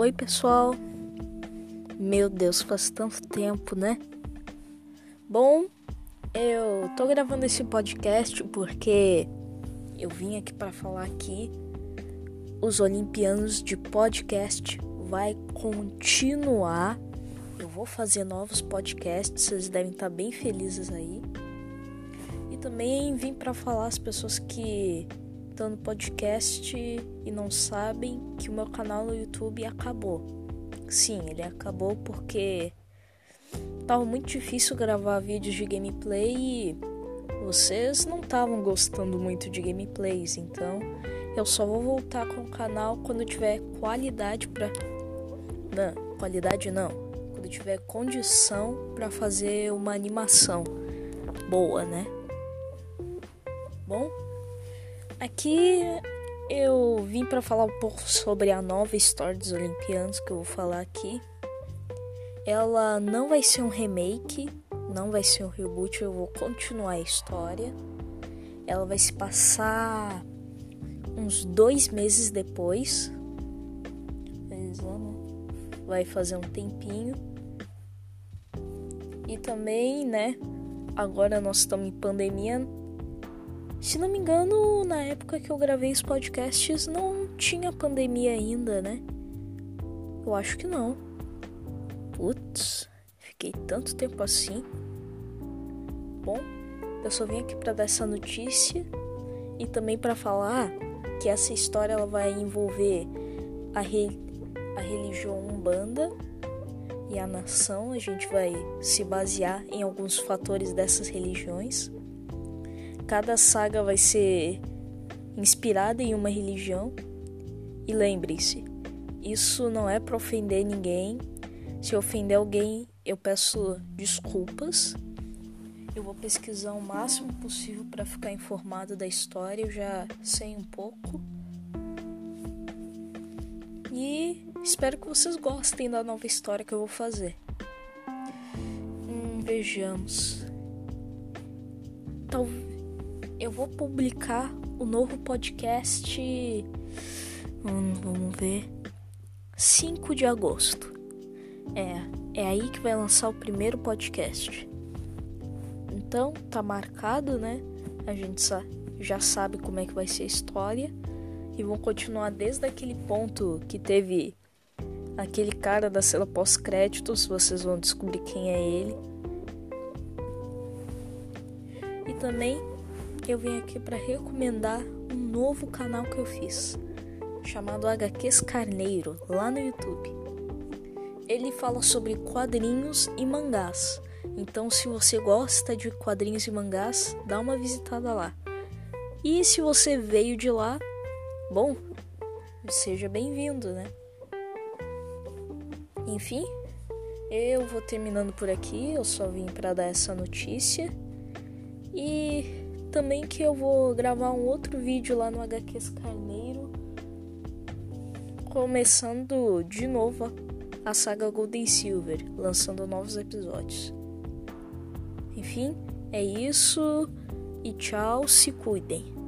Oi, pessoal. Meu Deus, faz tanto tempo, né? Bom, eu tô gravando esse podcast porque eu vim aqui para falar que os Olimpianos de podcast vai continuar. Eu vou fazer novos podcasts, vocês devem estar bem felizes aí. E também vim para falar as pessoas que no podcast e não sabem que o meu canal no YouTube acabou. Sim, ele acabou porque tava muito difícil gravar vídeos de gameplay e vocês não estavam gostando muito de gameplays, então eu só vou voltar com o canal quando tiver qualidade para não, qualidade não, quando tiver condição para fazer uma animação boa, né? Bom, aqui eu vim para falar um pouco sobre a nova história dos Olimpianos que eu vou falar aqui. Ela não vai ser um remake, não vai ser um reboot, eu vou continuar a história. Ela vai se passar uns dois meses depois. Vai fazer um tempinho. E também, né? Agora nós estamos em pandemia, se não me engano, na época que eu gravei os podcasts não tinha pandemia ainda, né? Eu acho que não. Putz, fiquei tanto tempo assim. Bom, eu só vim aqui para dar essa notícia e também para falar que essa história ela vai envolver a, re... a religião Umbanda e a nação. A gente vai se basear em alguns fatores dessas religiões Cada saga vai ser inspirada em uma religião. E lembre-se, isso não é para ofender ninguém. Se ofender alguém, eu peço desculpas. Eu vou pesquisar o máximo possível para ficar informado da história. Eu já sei um pouco. E espero que vocês gostem da nova história que eu vou fazer. Hum, vejamos. Talvez eu vou publicar o novo podcast. Vamos ver. 5 de agosto. É, é aí que vai lançar o primeiro podcast. Então, tá marcado, né? A gente já sabe como é que vai ser a história. E vão continuar desde aquele ponto que teve aquele cara da cena pós-créditos. Vocês vão descobrir quem é ele. E também eu vim aqui para recomendar um novo canal que eu fiz, chamado HQs Carneiro, lá no YouTube. Ele fala sobre quadrinhos e mangás. Então, se você gosta de quadrinhos e mangás, dá uma visitada lá. E se você veio de lá, bom, seja bem-vindo, né? Enfim, eu vou terminando por aqui. Eu só vim para dar essa notícia. E também que eu vou gravar um outro vídeo lá no HQs Carneiro, começando de novo a saga Golden Silver, lançando novos episódios. Enfim, é isso e tchau, se cuidem.